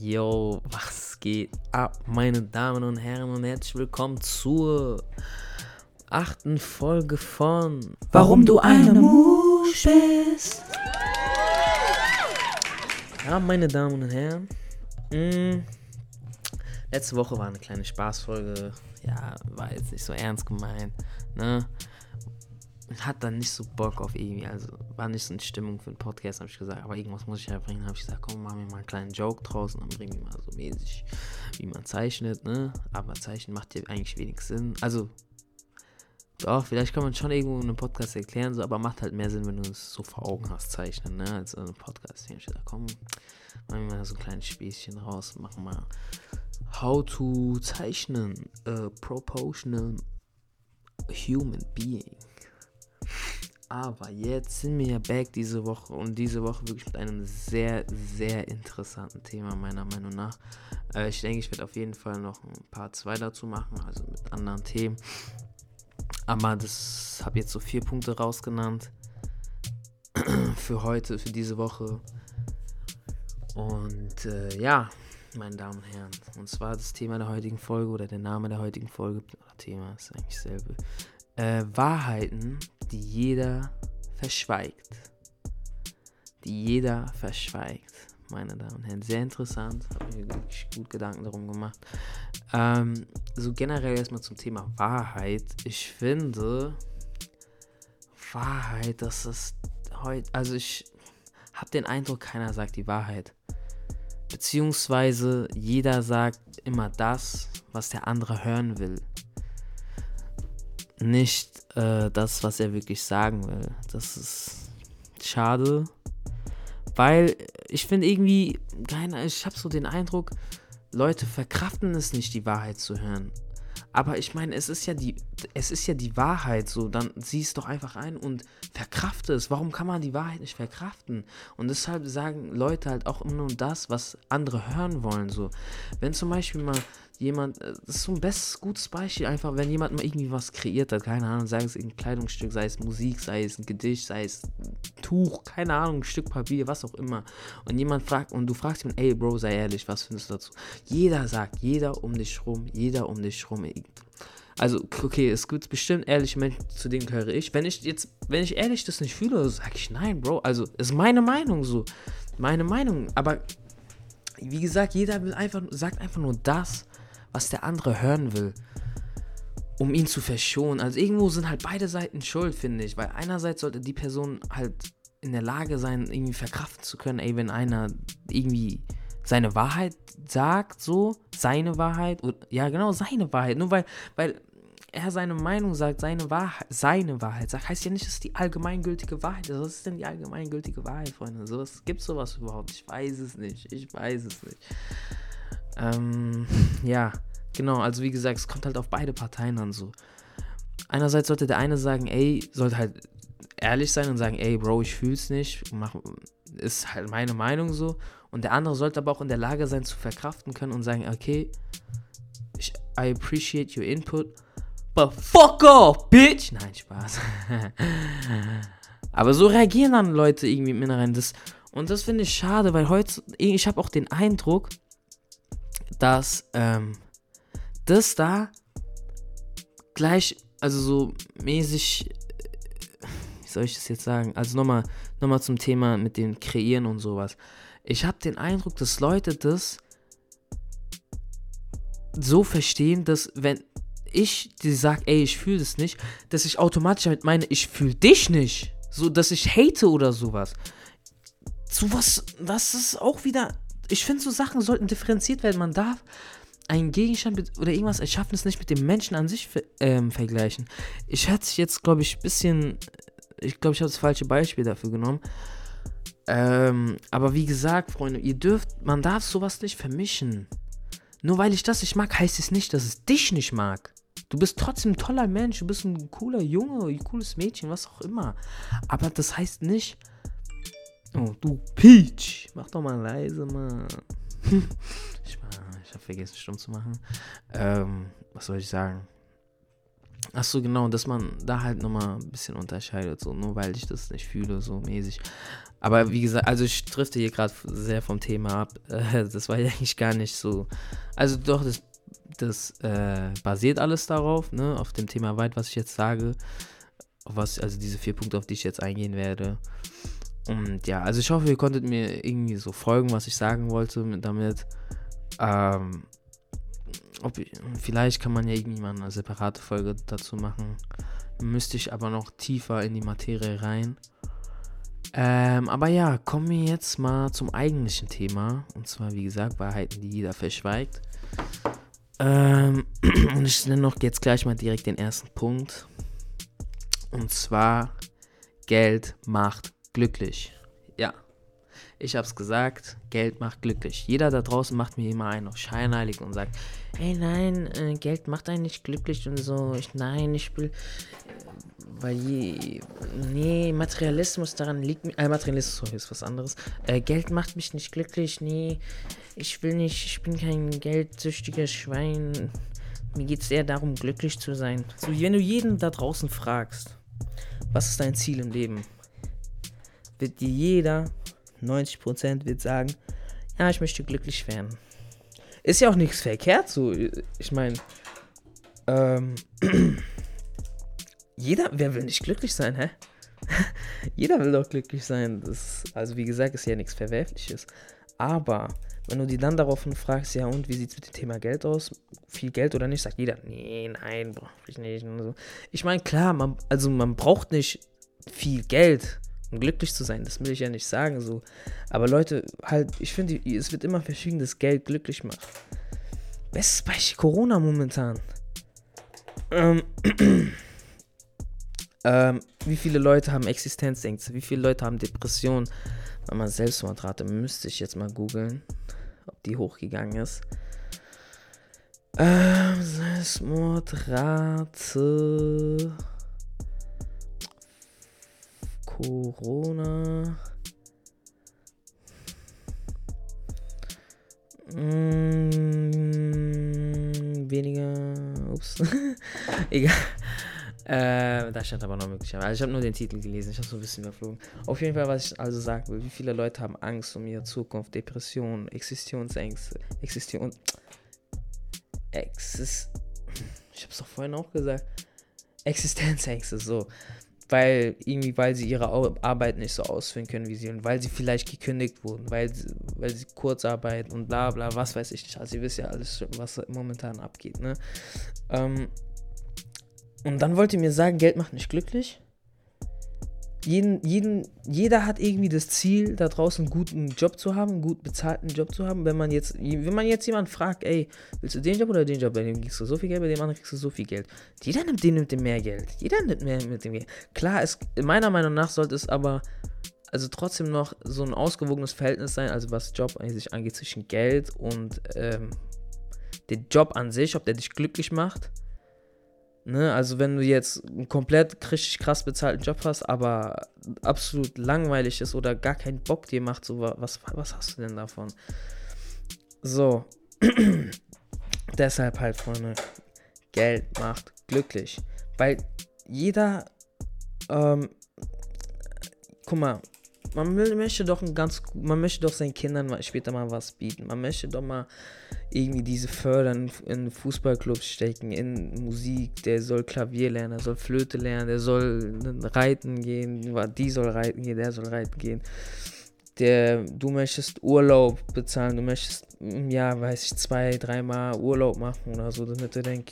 Yo, was geht ab, meine Damen und Herren, und herzlich willkommen zur achten Folge von Warum du eine Musch bist. Ja, meine Damen und Herren, mh, letzte Woche war eine kleine Spaßfolge. Ja, war jetzt nicht so ernst gemeint, ne? Hat dann nicht so Bock auf irgendwie, also war nicht so in Stimmung für einen Podcast, habe ich gesagt, aber irgendwas muss ich ja bringen. Habe ich gesagt, komm, machen wir mal einen kleinen Joke draußen, dann bringen wir mal so mäßig, wie man zeichnet, ne? Aber Zeichnen macht ja eigentlich wenig Sinn. Also, doch, vielleicht kann man schon irgendwo in einem Podcast erklären, so, aber macht halt mehr Sinn, wenn du es so vor Augen hast, zeichnen, ne? Als in einem Podcast. Ich gesagt, komm, machen wir mal so ein kleines Späßchen raus, machen mal How to zeichnen, a proportional human being. Aber jetzt sind wir ja back diese Woche und diese Woche wirklich mit einem sehr, sehr interessanten Thema, meiner Meinung nach. Äh, ich denke, ich werde auf jeden Fall noch ein paar zwei dazu machen, also mit anderen Themen. Aber das habe jetzt so vier Punkte rausgenannt für heute, für diese Woche. Und äh, ja, meine Damen und Herren, und zwar das Thema der heutigen Folge oder der Name der heutigen Folge, Thema ist eigentlich dasselbe. Äh, Wahrheiten, die jeder verschweigt. Die jeder verschweigt, meine Damen und Herren. Sehr interessant, habe mir wirklich gut Gedanken darum gemacht. Ähm, so generell erstmal zum Thema Wahrheit. Ich finde, Wahrheit, das ist heute, also ich habe den Eindruck, keiner sagt die Wahrheit. Beziehungsweise jeder sagt immer das, was der andere hören will. Nicht äh, das, was er wirklich sagen will. Das ist schade. Weil ich finde irgendwie, keiner, ich habe so den Eindruck, Leute verkraften es nicht, die Wahrheit zu hören. Aber ich meine, es ist ja die, es ist ja die Wahrheit so. Dann sieh es doch einfach ein und verkrafte es. Warum kann man die Wahrheit nicht verkraften? Und deshalb sagen Leute halt auch immer nur das, was andere hören wollen. So, wenn zum Beispiel mal jemand, äh, das ist so ein bestes, gutes Beispiel, einfach, wenn jemand mal irgendwie was kreiert hat, keine Ahnung, sei es ein Kleidungsstück, sei es Musik, sei es ein Gedicht, sei es Tuch, keine Ahnung, ein Stück Papier, was auch immer. Und jemand fragt, und du fragst ihn, ey Bro, sei ehrlich, was findest du dazu? Jeder sagt, jeder um dich rum, jeder um dich rum. Also, okay, es gibt bestimmt ehrliche Menschen, zu denen gehöre ich. Wenn ich jetzt, wenn ich ehrlich das nicht fühle, sage ich nein, Bro. Also, ist meine Meinung so. Meine Meinung. Aber wie gesagt, jeder will einfach, sagt einfach nur das, was der andere hören will, um ihn zu verschonen. Also irgendwo sind halt beide Seiten schuld, finde ich, weil einerseits sollte die Person halt in der Lage sein, irgendwie verkraften zu können, ey, wenn einer irgendwie seine Wahrheit sagt, so, seine Wahrheit, oder, ja genau, seine Wahrheit, nur weil, weil er seine Meinung sagt, seine Wahrheit, seine Wahrheit sagt, heißt ja nicht, dass die allgemeingültige Wahrheit ist. Was ist denn die allgemeingültige Wahrheit, Freunde? Sowas, gibt sowas überhaupt? Ich weiß es nicht. Ich weiß es nicht. Ähm, ja, genau, also wie gesagt, es kommt halt auf beide Parteien an so. Einerseits sollte der eine sagen, ey, sollte halt ehrlich sein und sagen, ey, Bro, ich fühl's nicht, mach, ist halt meine Meinung so. Und der andere sollte aber auch in der Lage sein zu verkraften können und sagen, okay, ich, I appreciate your input, but fuck off, bitch! Nein, Spaß. aber so reagieren dann Leute irgendwie im Inneren. Das, und das finde ich schade, weil heute, ich habe auch den Eindruck, dass ähm, das da gleich, also so mäßig, wie soll ich das jetzt sagen? Also nochmal noch mal zum Thema mit dem Kreieren und sowas. Ich habe den Eindruck, dass Leute das so verstehen, dass wenn ich dir sage, ey, ich fühle das nicht, dass ich automatisch damit meine, ich fühle dich nicht. So, dass ich hate oder sowas. Sowas, das ist auch wieder ich finde, so Sachen sollten differenziert werden. Man darf einen Gegenstand oder irgendwas erschaffen, es nicht mit dem Menschen an sich ähm, vergleichen. Ich hätte jetzt, glaube ich, ein bisschen. Ich glaube, ich habe das falsche Beispiel dafür genommen. Ähm, aber wie gesagt, Freunde, ihr dürft, man darf sowas nicht vermischen. Nur weil ich das nicht mag, heißt es nicht, dass es dich nicht mag. Du bist trotzdem ein toller Mensch, du bist ein cooler Junge, ein cooles Mädchen, was auch immer. Aber das heißt nicht, Oh, du Peach. Mach doch mal leise, Mann. ich, ich habe vergessen, stumm zu machen. Ähm, was soll ich sagen? Ach so, genau, dass man da halt nochmal ein bisschen unterscheidet, so, nur weil ich das nicht fühle, so mäßig. Aber wie gesagt, also ich drifte hier gerade sehr vom Thema ab. das war ja eigentlich gar nicht so. Also doch, das, das äh, basiert alles darauf, ne, auf dem Thema weit, was ich jetzt sage. Was, also diese vier Punkte, auf die ich jetzt eingehen werde. Und ja, also ich hoffe, ihr konntet mir irgendwie so folgen, was ich sagen wollte damit. Ähm, ob, vielleicht kann man ja irgendwie mal eine separate Folge dazu machen. Müsste ich aber noch tiefer in die Materie rein. Ähm, aber ja, kommen wir jetzt mal zum eigentlichen Thema. Und zwar, wie gesagt, Wahrheiten, die jeder verschweigt. Ähm, und ich nenne noch jetzt gleich mal direkt den ersten Punkt. Und zwar, Geld macht glücklich. Ja, ich hab's gesagt, Geld macht glücklich. Jeder da draußen macht mir immer einen auf scheinheilig und sagt, ey nein, äh, Geld macht einen nicht glücklich und so. Ich, nein, ich will, weil je, nee, Materialismus daran liegt mir, äh, Materialismus sorry, ist was anderes. Äh, Geld macht mich nicht glücklich, nee, ich will nicht, ich bin kein geldsüchtiges Schwein. Mir geht es eher darum, glücklich zu sein. So, wenn du jeden da draußen fragst, was ist dein Ziel im Leben, wird dir jeder, 90% wird sagen, ja, ich möchte glücklich werden. Ist ja auch nichts verkehrt so. Ich meine, ähm, jeder, wer will nicht glücklich sein, hä? jeder will doch glücklich sein. Das, also wie gesagt, ist ja nichts Verwerfliches. Aber wenn du die dann daraufhin fragst, ja und wie sieht es mit dem Thema Geld aus? Viel Geld oder nicht? Sagt jeder, nee, nein, brauche ich nicht. So. Ich meine, klar, man, also man braucht nicht viel Geld, um glücklich zu sein. Das will ich ja nicht sagen so. Aber Leute, halt, ich finde, es wird immer verschieden, dass Geld glücklich macht. Bestes Beispiel Corona momentan. Ähm, ähm, wie viele Leute haben Existenzängste? Wie viele Leute haben Depressionen? Wenn man Selbstmordrate müsste ich jetzt mal googeln, ob die hochgegangen ist. Ähm, Selbstmordrate. Corona. Mm, weniger. Ups. Egal. Äh, da stand aber noch möglicherweise. Also ich habe nur den Titel gelesen, ich habe so ein bisschen überflogen. Auf jeden Fall, was ich also sagen will, wie viele Leute haben Angst um ihre Zukunft, Depressionen, Existenzängste, Existition. Exist. Ich habe es doch vorhin auch gesagt. Existenzängste, so. Weil irgendwie, weil sie ihre Arbeit nicht so ausführen können, wie sie und weil sie vielleicht gekündigt wurden, weil, weil sie Kurzarbeit und bla bla, was weiß ich nicht. Also ihr wisst ja alles, was momentan abgeht, ne? Ähm, und dann wollt ihr mir sagen, Geld macht nicht glücklich? Jeden, jeden, jeder hat irgendwie das Ziel, da draußen einen guten Job zu haben, einen gut bezahlten Job zu haben. Wenn man jetzt, wenn man jetzt jemanden fragt, ey, willst du den Job oder den Job? Bei dem kriegst du so viel Geld, bei dem anderen kriegst du so viel Geld. Jeder nimmt den mit dem mehr Geld. Jeder nimmt mehr mit dem Geld. Klar, es, meiner Meinung nach sollte es aber also trotzdem noch so ein ausgewogenes Verhältnis sein, also was Job eigentlich angeht zwischen Geld und ähm, den Job an sich, ob der dich glücklich macht Ne, also wenn du jetzt einen komplett richtig krass bezahlten Job hast, aber absolut langweilig ist oder gar keinen Bock dir macht, so was, was hast du denn davon? So. Deshalb halt, Freunde, Geld macht glücklich. Weil jeder, ähm, guck mal, man möchte doch ein ganz, man möchte doch seinen Kindern später mal was bieten. Man möchte doch mal irgendwie diese fördern, in Fußballclubs stecken, in Musik. Der soll Klavier lernen, der soll Flöte lernen, der soll reiten gehen, die soll reiten gehen, der soll reiten gehen. Der, du möchtest Urlaub bezahlen, du möchtest Jahr, weiß ich, zwei, dreimal Urlaub machen oder so, damit du dann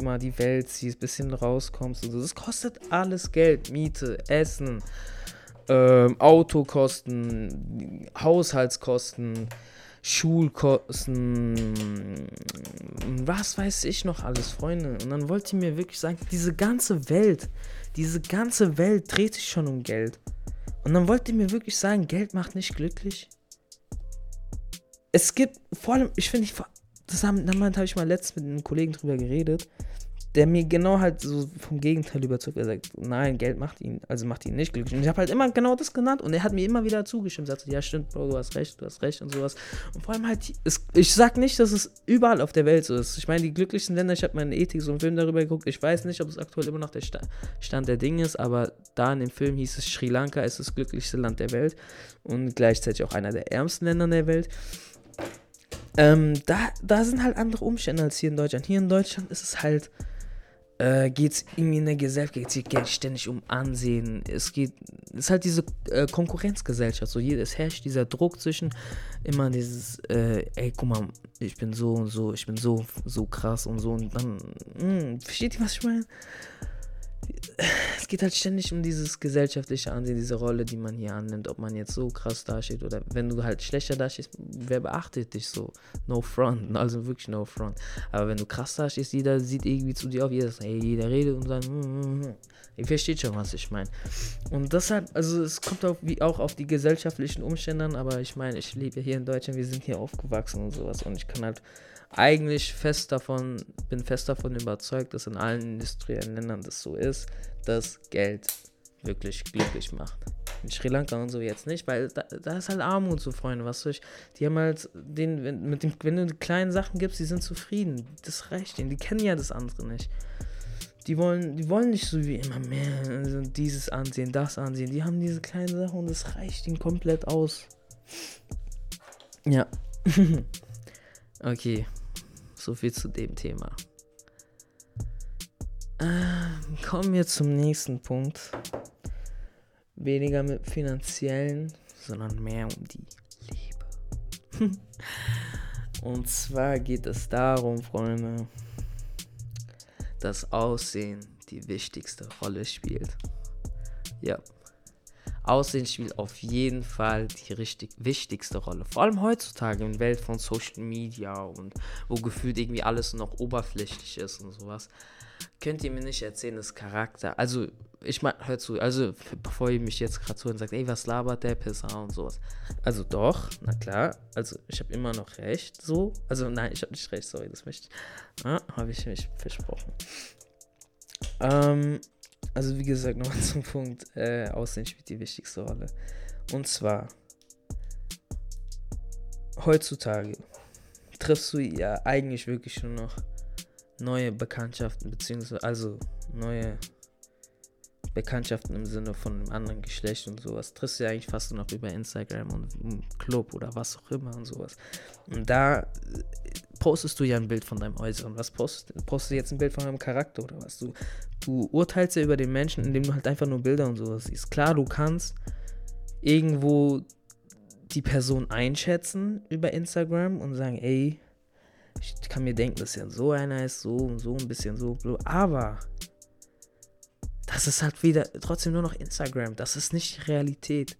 mal die Welt siehst, bisschen rauskommst und so. Das kostet alles Geld, Miete, Essen ähm, Autokosten, Haushaltskosten, Schulkosten, was weiß ich noch alles, Freunde. Und dann wollte ich mir wirklich sagen, diese ganze Welt, diese ganze Welt dreht sich schon um Geld. Und dann wollte ich mir wirklich sagen, Geld macht nicht glücklich. Es gibt vor allem, ich finde, das damit habe ich mal letztens mit einem Kollegen drüber geredet. Der mir genau halt so vom Gegenteil überzeugt. Er sagt, nein, Geld macht ihn, also macht ihn nicht glücklich. Und ich habe halt immer genau das genannt und er hat mir immer wieder zugestimmt. Sagt, ja, stimmt, Bro, du hast recht, du hast recht und sowas. Und vor allem halt, es, ich sag nicht, dass es überall auf der Welt so ist. Ich meine, die glücklichsten Länder, ich habe meine Ethik so einen Film darüber geguckt. Ich weiß nicht, ob es aktuell immer noch der Stand der Dinge ist, aber da in dem Film hieß es, Sri Lanka ist das glücklichste Land der Welt und gleichzeitig auch einer der ärmsten Länder der Welt. Ähm, da, da sind halt andere Umstände als hier in Deutschland. Hier in Deutschland ist es halt äh, geht es irgendwie in der Gesellschaft geht ständig um Ansehen. Es geht, es ist halt diese äh, Konkurrenzgesellschaft. So, es herrscht dieser Druck zwischen immer dieses, äh, ey, guck mal, ich bin so und so, ich bin so, so krass und so und dann, mh, hm, versteht ihr, was ich meine? Es geht halt ständig um dieses gesellschaftliche Ansehen, diese Rolle, die man hier annimmt, ob man jetzt so krass dasteht oder wenn du halt schlechter dastehst, wer beachtet dich so? No front, also wirklich no front. Aber wenn du krass dastehst, jeder sieht irgendwie zu dir auf, jeder sagt, hey, jeder redet und sagt, mm, mm, ihr versteht schon, was ich meine. Und deshalb, also es kommt auch, wie auch auf die gesellschaftlichen Umstände an, aber ich meine, ich lebe hier in Deutschland, wir sind hier aufgewachsen und sowas und ich kann halt eigentlich fest davon, bin fest davon überzeugt, dass in allen industriellen Ländern das so ist, dass Geld wirklich glücklich macht. In Sri Lanka und so jetzt nicht, weil da, da ist halt Armut so, Freunde, was soll ich, die haben halt den, wenn, mit dem, wenn du kleinen Sachen gibst, die sind zufrieden, das reicht ihnen, die kennen ja das andere nicht. Die wollen, die wollen nicht so wie immer mehr, dieses ansehen, das ansehen, die haben diese kleinen Sachen und das reicht ihnen komplett aus. Ja. okay, so viel zu dem Thema. Äh, kommen wir zum nächsten Punkt. Weniger mit finanziellen, sondern mehr um die Liebe. Und zwar geht es darum, Freunde, dass Aussehen die wichtigste Rolle spielt. Ja. Aussehen spielt auf jeden Fall die richtig wichtigste Rolle. Vor allem heutzutage in der Welt von Social Media und wo gefühlt irgendwie alles noch oberflächlich ist und sowas. Könnt ihr mir nicht erzählen, das Charakter. Also, ich meine, hört zu, also bevor ihr mich jetzt gerade zuhört und sagt, ey, was labert der Pisser und sowas. Also doch, na klar, also ich habe immer noch recht, so. Also nein, ich habe nicht recht, sorry, das möchte ich. Ah, habe ich mich versprochen. Ähm, also wie gesagt, nochmal zum Punkt, äh, Aussehen spielt die wichtigste Rolle. Und zwar, heutzutage triffst du ja eigentlich wirklich nur noch neue Bekanntschaften, beziehungsweise also neue Bekanntschaften im Sinne von einem anderen Geschlecht und sowas. Triffst du ja eigentlich fast nur noch über Instagram und im Club oder was auch immer und sowas. Und da postest du ja ein Bild von deinem Äußeren. Was postest, du? postest du jetzt ein Bild von deinem Charakter oder was? Du, du urteilst ja über den Menschen, indem du halt einfach nur Bilder und sowas siehst. Klar, du kannst irgendwo die Person einschätzen über Instagram und sagen, ey, ich kann mir denken, dass er so einer ist, so und so ein bisschen so, aber das ist halt wieder trotzdem nur noch Instagram. Das ist nicht Realität.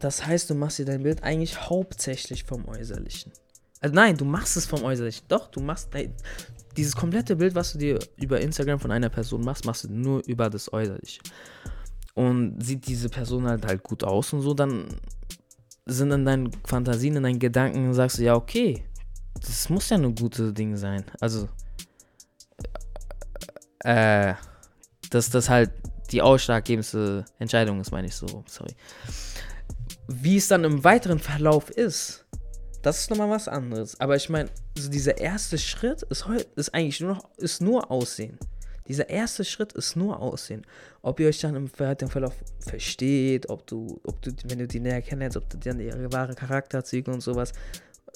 Das heißt, du machst dir dein Bild eigentlich hauptsächlich vom Äußerlichen. Also nein, du machst es vom Äußerlichen. Doch, du machst nein, dieses komplette Bild, was du dir über Instagram von einer Person machst, machst du nur über das Äußerliche. Und sieht diese Person halt halt gut aus und so, dann sind in deinen Fantasien, in deinen Gedanken, sagst du, ja, okay, das muss ja ein gutes Ding sein. Also, äh, dass das halt die ausschlaggebendste Entscheidung ist, meine ich so, sorry. Wie es dann im weiteren Verlauf ist, das ist nochmal was anderes. Aber ich meine, also dieser erste Schritt ist, ist eigentlich nur noch, ist nur Aussehen. Dieser erste Schritt ist nur Aussehen. Ob ihr euch dann im Verlauf versteht, ob du, ob du, wenn du die näher kennst, ob du dann ihre wahre Charakterzüge und sowas,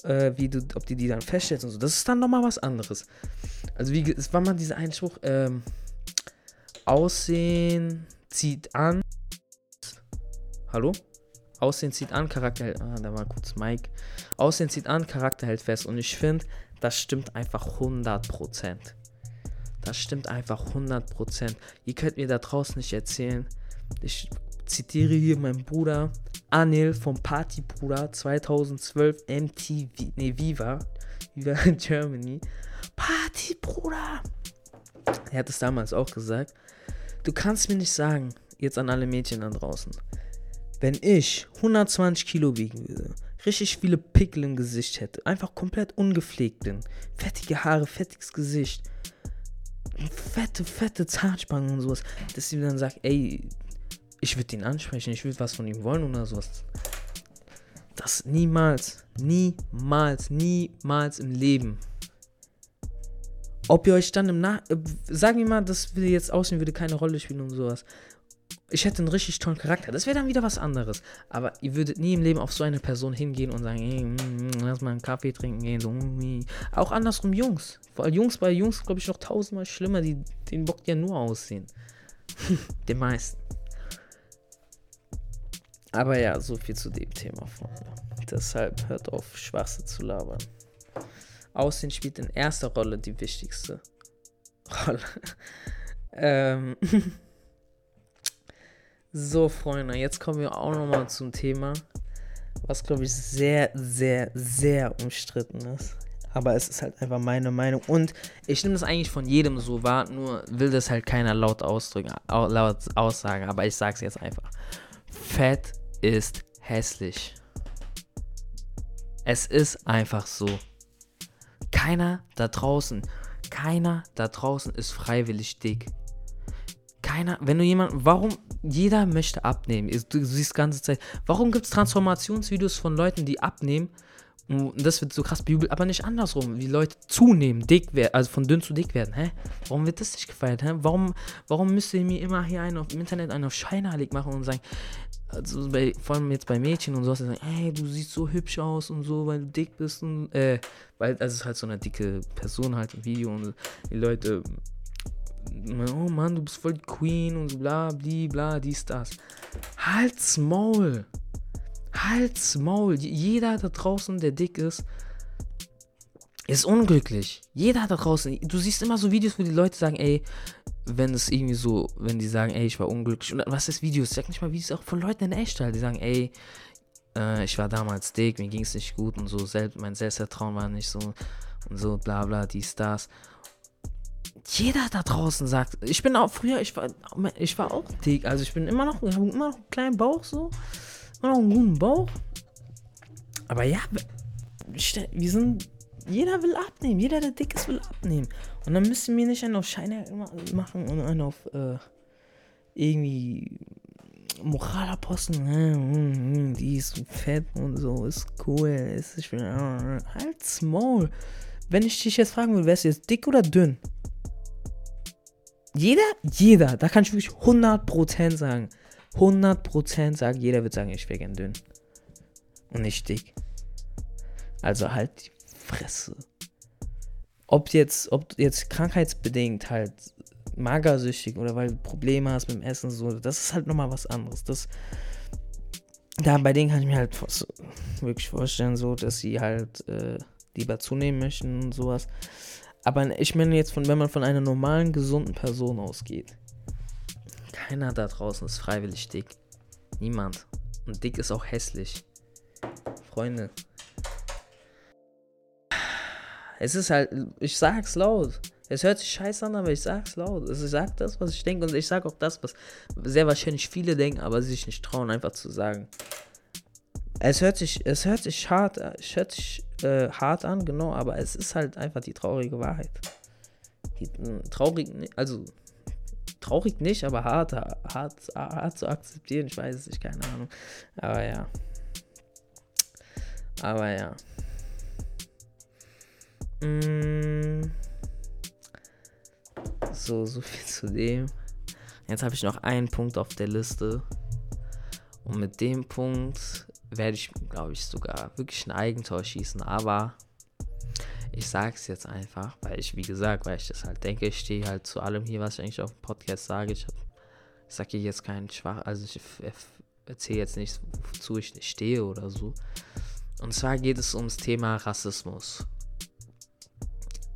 äh, wie du, ob du die dann feststellst und so. Das ist dann nochmal was anderes. Also wie, es war mal dieser Einspruch, ähm, Aussehen zieht an. Hallo? Aussehen zieht an, Charakter hält. Ah, da war kurz Mike. Aussehen zieht an, Charakter hält fest. Und ich finde, das stimmt einfach 100%. Das stimmt einfach 100%. Ihr könnt mir da draußen nicht erzählen. Ich zitiere hier meinen Bruder Anil vom Partybruder 2012 MTV, nee, Viva, Viva in Germany. Partybruder! Er hat es damals auch gesagt. Du kannst mir nicht sagen, jetzt an alle Mädchen da draußen, wenn ich 120 Kilo wiegen würde, richtig viele Pickel im Gesicht hätte, einfach komplett ungepflegt bin, fettige Haare, fettiges Gesicht, fette, fette Zahnspangen und sowas, dass sie dann sagt, ey, ich würde ihn ansprechen, ich würde was von ihm wollen oder sowas. Das niemals, niemals, niemals im Leben. Ob ihr euch dann im Nach... Äh, sagen wir mal, das würde jetzt aussehen, würde keine Rolle spielen und sowas. Ich hätte einen richtig tollen Charakter. Das wäre dann wieder was anderes. Aber ihr würdet nie im Leben auf so eine Person hingehen und sagen, hey, mm, mm, lass mal einen Kaffee trinken gehen. So, mm, Auch andersrum Jungs. Vor allem Jungs bei Jungs, glaube ich, noch tausendmal schlimmer. Die, den bockt ja nur aussehen. Den meisten. Aber ja, so viel zu dem Thema, Freunde. Deshalb hört auf, Schwachsinn zu labern. Aussehen spielt in erster Rolle die wichtigste Rolle. ähm. so, Freunde, jetzt kommen wir auch nochmal zum Thema, was, glaube ich, sehr, sehr, sehr umstritten ist. Aber es ist halt einfach meine Meinung. Und ich nehme das eigentlich von jedem so wahr, nur will das halt keiner laut ausdrücken, laut aussagen. Aber ich sage es jetzt einfach. Fett ist hässlich. Es ist einfach so. Keiner da draußen, keiner da draußen ist freiwillig dick. Keiner, wenn du jemand, warum, jeder möchte abnehmen. Du siehst die ganze Zeit, warum gibt es Transformationsvideos von Leuten, die abnehmen? Und das wird so krass bejubelt, aber nicht andersrum, wie Leute zunehmen, dick werden, also von dünn zu dick werden. Hä? Warum wird das nicht gefeiert? Hä? Warum, warum müsst ihr mir immer hier einen auf, im Internet einen auf scheinheilig machen und sagen, also bei, vor allem jetzt bei Mädchen und so, sagen, ey, du siehst so hübsch aus und so, weil du dick bist und, äh, weil, also es ist halt so eine dicke Person halt im Video und die Leute, oh Mann, du bist voll Queen und bla, bli, bla, dies, das. Halt's Maul. Halt's Maul. Jeder da draußen, der dick ist, ist unglücklich. Jeder da draußen. Du siehst immer so Videos, wo die Leute sagen, ey, wenn es irgendwie so, wenn die sagen, ey, ich war unglücklich. Und was ist Videos? Sag nicht mal Videos auch von Leuten in echt halt. Die sagen, ey, äh, ich war damals dick, mir ging es nicht gut und so, selbst, mein Selbstvertrauen war nicht so und so, bla bla, dies, das. Jeder da draußen sagt, ich bin auch früher, ich war, ich war auch dick, also ich bin immer noch, ich habe immer noch einen kleinen Bauch so, immer noch einen guten Bauch. Aber ja, wir sind jeder will abnehmen. Jeder, der dick ist, will abnehmen. Und dann müssen wir nicht einen auf Scheine machen und einen auf äh, irgendwie Moralaposten. Äh, die ist fett und so, ist cool. Ist, ich bin, äh, halt small. Wenn ich dich jetzt fragen würde, wärst du jetzt dick oder dünn? Jeder, jeder, da kann ich wirklich 100% sagen. 100% sagen, jeder wird sagen, ich wäre gern dünn. Und nicht dick. Also halt Fresse. Ob jetzt, ob jetzt krankheitsbedingt halt magersüchtig oder weil du Probleme hast mit dem Essen, so, das ist halt nochmal was anderes. Das, da bei denen kann ich mir halt wirklich vorstellen, so, dass sie halt äh, lieber zunehmen möchten und sowas. Aber ich meine jetzt von, wenn man von einer normalen, gesunden Person ausgeht. Keiner da draußen ist freiwillig dick. Niemand. Und dick ist auch hässlich. Freunde, es ist halt, ich sag's laut. Es hört sich scheiße an, aber ich sag's laut. Also ich sag das, was ich denke und ich sag auch das, was sehr wahrscheinlich viele denken, aber sich nicht trauen, einfach zu sagen. Es hört sich, es hört sich hart, es hört sich äh, hart an, genau, aber es ist halt einfach die traurige Wahrheit. Die, traurig, also traurig nicht, aber hart, hart, hart zu akzeptieren. Ich weiß es nicht, keine Ahnung. Aber ja. Aber ja. Mm. So, so viel zu dem. Jetzt habe ich noch einen Punkt auf der Liste. Und mit dem Punkt werde ich, glaube ich, sogar wirklich ein Eigentor schießen. Aber ich sage es jetzt einfach, weil ich, wie gesagt, weil ich das halt denke, ich stehe halt zu allem hier, was ich eigentlich auf dem Podcast sage. Ich, sage hier jetzt keinen Schwach, also ich erzähle jetzt nicht, wozu ich nicht stehe oder so. Und zwar geht es ums Thema Rassismus.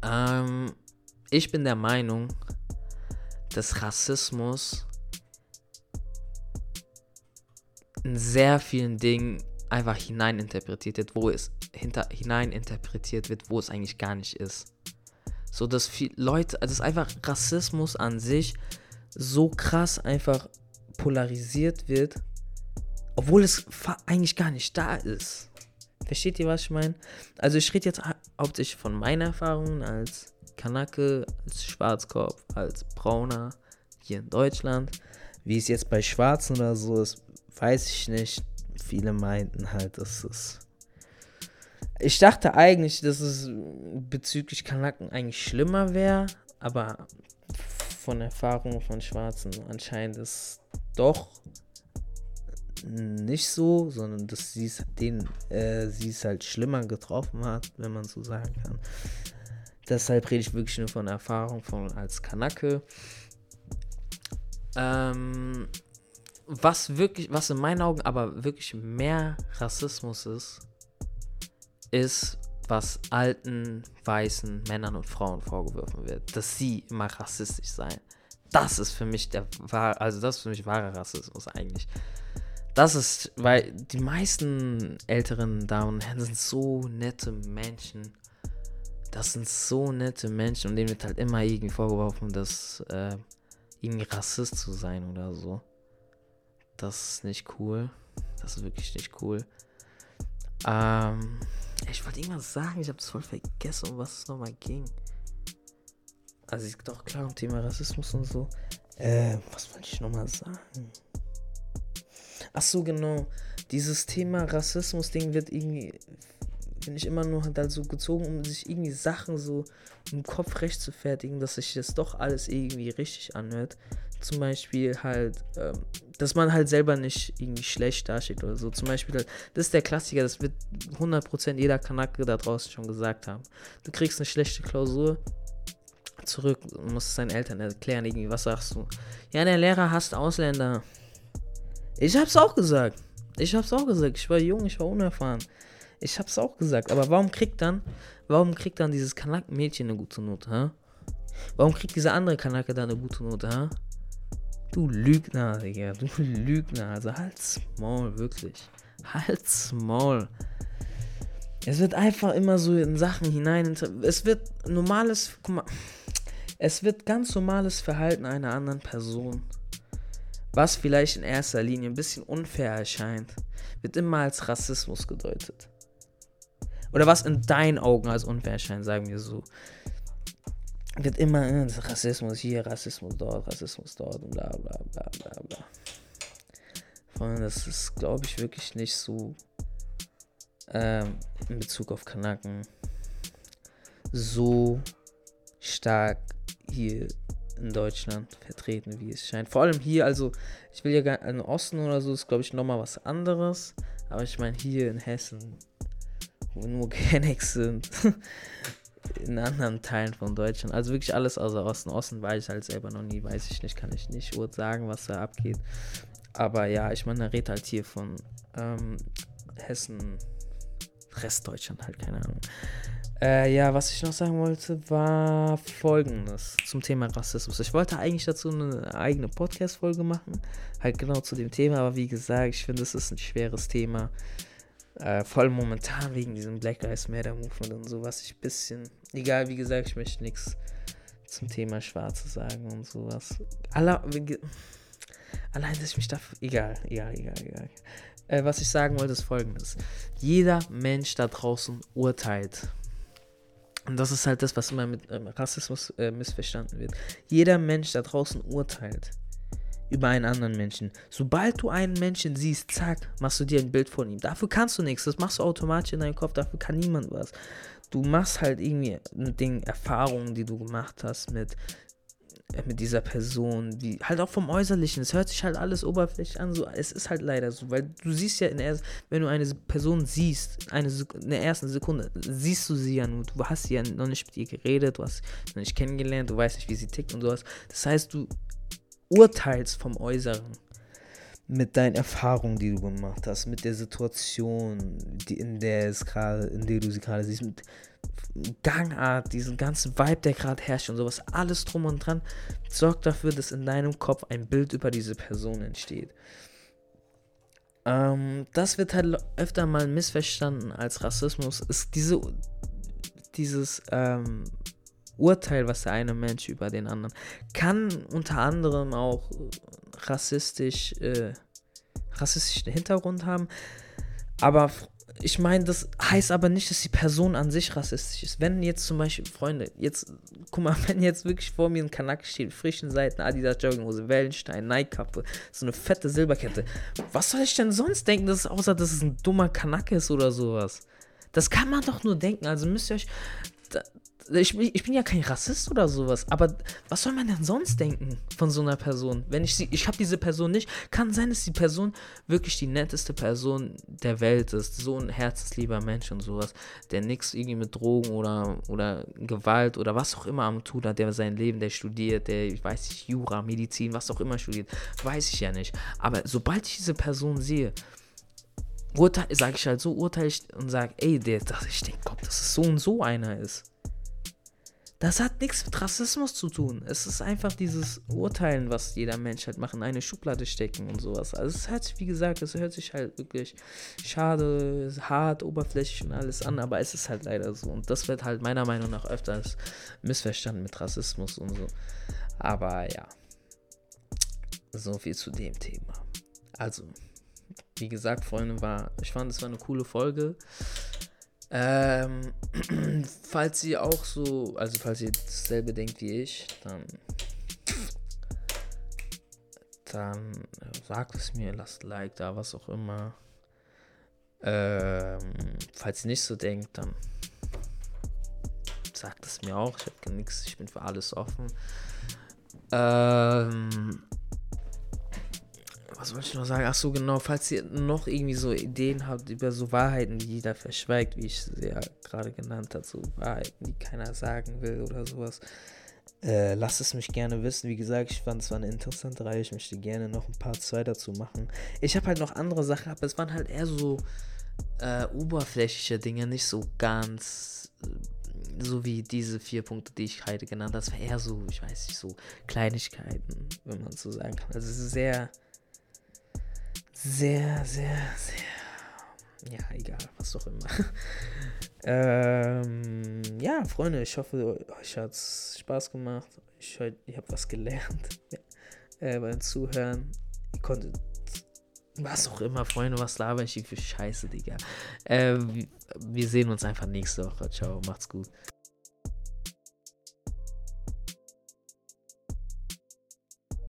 Ähm, ich bin der Meinung, dass Rassismus in sehr vielen Dingen einfach hineininterpretiert wird, wo es hinter, hineininterpretiert wird, wo es eigentlich gar nicht ist. So dass viele Leute, also einfach Rassismus an sich so krass einfach polarisiert wird, obwohl es eigentlich gar nicht da ist. Versteht ihr, was ich meine? Also ich rede jetzt hauptsächlich von meinen Erfahrungen als Kanake, als Schwarzkopf, als Brauner hier in Deutschland. Wie es jetzt bei Schwarzen oder so ist, weiß ich nicht. Viele meinten halt, dass es. Ich dachte eigentlich, dass es bezüglich Kanaken eigentlich schlimmer wäre, aber von Erfahrungen von Schwarzen anscheinend ist doch nicht so, sondern dass sie es den äh, sie es halt schlimmer getroffen hat, wenn man so sagen kann. Deshalb rede ich wirklich nur von Erfahrung von als Kanake. Ähm, was wirklich, was in meinen Augen aber wirklich mehr Rassismus ist, ist, was alten weißen Männern und Frauen vorgeworfen wird, dass sie immer rassistisch seien. Das ist für mich der also das ist für mich wahrer Rassismus eigentlich. Das ist, weil die meisten älteren Damen und Herren sind so nette Menschen. Das sind so nette Menschen und denen wird halt immer irgendwie vorgeworfen, dass äh, irgendwie Rassist zu sein oder so. Das ist nicht cool. Das ist wirklich nicht cool. Ähm, ich wollte irgendwas sagen, ich habe es voll vergessen, um was es nochmal ging. Also ich doch klar um Thema Rassismus und so. Äh, was wollte ich nochmal sagen? Ach so, genau. Dieses Thema Rassismus-Ding wird irgendwie, finde ich, immer nur halt so gezogen, um sich irgendwie Sachen so im Kopf recht zu fertigen, dass sich das doch alles irgendwie richtig anhört. Zum Beispiel halt, ähm, dass man halt selber nicht irgendwie schlecht dasteht oder so. Zum Beispiel halt, das ist der Klassiker, das wird 100% jeder Kanake da draußen schon gesagt haben. Du kriegst eine schlechte Klausur, zurück und musst es deinen Eltern erklären, irgendwie, was sagst du? Ja, der Lehrer hasst Ausländer. Ich hab's auch gesagt. Ich hab's auch gesagt. Ich war jung, ich war unerfahren. Ich hab's auch gesagt. Aber warum kriegt dann, warum kriegt dann dieses Kanak-Mädchen eine gute Note, hä? Warum kriegt diese andere Kanake dann eine gute Note, hä? Du Lügner, Digga. Du Lügner. Also halt's Maul, wirklich. Halt's Maul. Es wird einfach immer so in Sachen hinein. Es wird normales. Guck mal. Es wird ganz normales Verhalten einer anderen Person was vielleicht in erster Linie ein bisschen unfair erscheint, wird immer als Rassismus gedeutet. Oder was in deinen Augen als unfair erscheint, sagen wir so. Wird immer äh, Rassismus hier, Rassismus dort, Rassismus dort und bla bla bla bla bla. Freunde, das ist, glaube ich, wirklich nicht so ähm, in Bezug auf Kanaken so stark hier in Deutschland vertreten, wie es scheint. Vor allem hier, also ich will ja gar im Osten oder so, ist glaube ich nochmal was anderes. Aber ich meine hier in Hessen, wo nur Genex sind, in anderen Teilen von Deutschland. Also wirklich alles außer Osten. Osten weiß ich halt selber noch nie, weiß ich nicht, kann ich nicht sagen, was da abgeht. Aber ja, ich meine, er redet halt hier von ähm, Hessen, Restdeutschland halt, keine Ahnung. Äh, ja, was ich noch sagen wollte, war folgendes zum Thema Rassismus. Ich wollte eigentlich dazu eine eigene Podcast-Folge machen, halt genau zu dem Thema, aber wie gesagt, ich finde, es ist ein schweres Thema. Äh, voll momentan wegen diesem Black Lives Matter Movement und so, was ich bisschen. Egal, wie gesagt, ich möchte nichts zum Thema Schwarze sagen und sowas. Alla, allein, dass ich mich dafür. Egal, egal, egal, egal. Äh, was ich sagen wollte, ist folgendes: Jeder Mensch da draußen urteilt und das ist halt das, was immer mit ähm, Rassismus äh, missverstanden wird. Jeder Mensch da draußen urteilt über einen anderen Menschen. Sobald du einen Menschen siehst, zack, machst du dir ein Bild von ihm. Dafür kannst du nichts. Das machst du automatisch in deinem Kopf. Dafür kann niemand was. Du machst halt irgendwie mit den Erfahrungen, die du gemacht hast, mit äh, mit dieser Person, wie halt auch vom Äußerlichen. Es hört sich halt alles oberflächlich an. So, es ist halt leider so, weil du siehst ja in der, wenn du eine Person siehst, eine in der ersten Sekunde, siehst du sie ja nur. Du hast sie ja noch nicht mit ihr geredet, du hast sie noch nicht kennengelernt, du weißt nicht, wie sie tickt und sowas. Das heißt, du urteilst vom Äußeren mit deinen Erfahrungen, die du gemacht hast, mit der Situation, die, in der es gerade, in der du sie gerade siehst, mit Gangart, diesen ganzen Vibe, der gerade herrscht und sowas, alles drum und dran, sorgt dafür, dass in deinem Kopf ein Bild über diese Person entsteht. Ähm, das wird halt öfter mal missverstanden als Rassismus. Ist diese, dieses ähm, Urteil, was der eine Mensch über den anderen, kann unter anderem auch rassistisch, äh, rassistischen Hintergrund haben. Aber ich meine, das heißt aber nicht, dass die Person an sich rassistisch ist. Wenn jetzt zum Beispiel, Freunde, jetzt, guck mal, wenn jetzt wirklich vor mir ein Kanak steht, frischen Seiten, Adidas Jogginghose, Wellenstein, Nike-Kappe, so eine fette Silberkette, was soll ich denn sonst denken, dass außer, dass es ein dummer Kanak ist oder sowas? Das kann man doch nur denken. Also müsst ihr euch. Ich, ich, bin ja kein Rassist oder sowas, aber was soll man denn sonst denken von so einer Person? Wenn ich sie, ich habe diese Person nicht, kann sein, dass die Person wirklich die netteste Person der Welt ist, so ein herzenslieber Mensch und sowas, der nichts irgendwie mit Drogen oder, oder Gewalt oder was auch immer am tun hat, der sein Leben, der studiert, der, ich weiß nicht, Jura, Medizin, was auch immer studiert, weiß ich ja nicht. Aber sobald ich diese Person sehe, sage ich halt so, urteile ich und sage, ey, der, das, ich denke, Gott, dass es so und so einer ist. Das hat nichts mit Rassismus zu tun. Es ist einfach dieses Urteilen, was jeder Mensch halt macht, in eine Schublade stecken und sowas. Also es sich, wie gesagt, es hört sich halt wirklich schade, hart, oberflächlich und alles an, aber es ist halt leider so. Und das wird halt meiner Meinung nach öfters missverstanden mit Rassismus und so. Aber ja, so viel zu dem Thema. Also, wie gesagt, Freunde, war, ich fand, es war eine coole Folge. Ähm, falls ihr auch so, also falls ihr dasselbe denkt wie ich, dann, dann sagt es mir, lasst Like da, was auch immer. Ähm, falls ihr nicht so denkt, dann sagt es mir auch. Ich habe nichts, ich bin für alles offen. Ähm, was wollte ich noch sagen? Ach so, genau, falls ihr noch irgendwie so Ideen habt über so Wahrheiten, die jeder verschweigt, wie ich sie ja gerade genannt habe, so Wahrheiten, die keiner sagen will oder sowas, äh, lasst es mich gerne wissen. Wie gesagt, ich fand es war eine interessante Reihe. Ich möchte gerne noch ein paar zwei dazu machen. Ich habe halt noch andere Sachen, aber es waren halt eher so äh, oberflächliche Dinge, nicht so ganz äh, so wie diese vier Punkte, die ich heute genannt habe. Das war eher so, ich weiß nicht, so Kleinigkeiten, wenn man so sagen kann. Also es ist sehr sehr, sehr, sehr. Ja, egal, was auch immer. ähm, ja, Freunde, ich hoffe, euch hat es Spaß gemacht. Ich, ich habe was gelernt äh, beim Zuhören. Ihr konntet. Was auch immer, Freunde, was laber ich hier für Scheiße, Digga. Äh, wir sehen uns einfach nächste Woche. Ciao, macht's gut.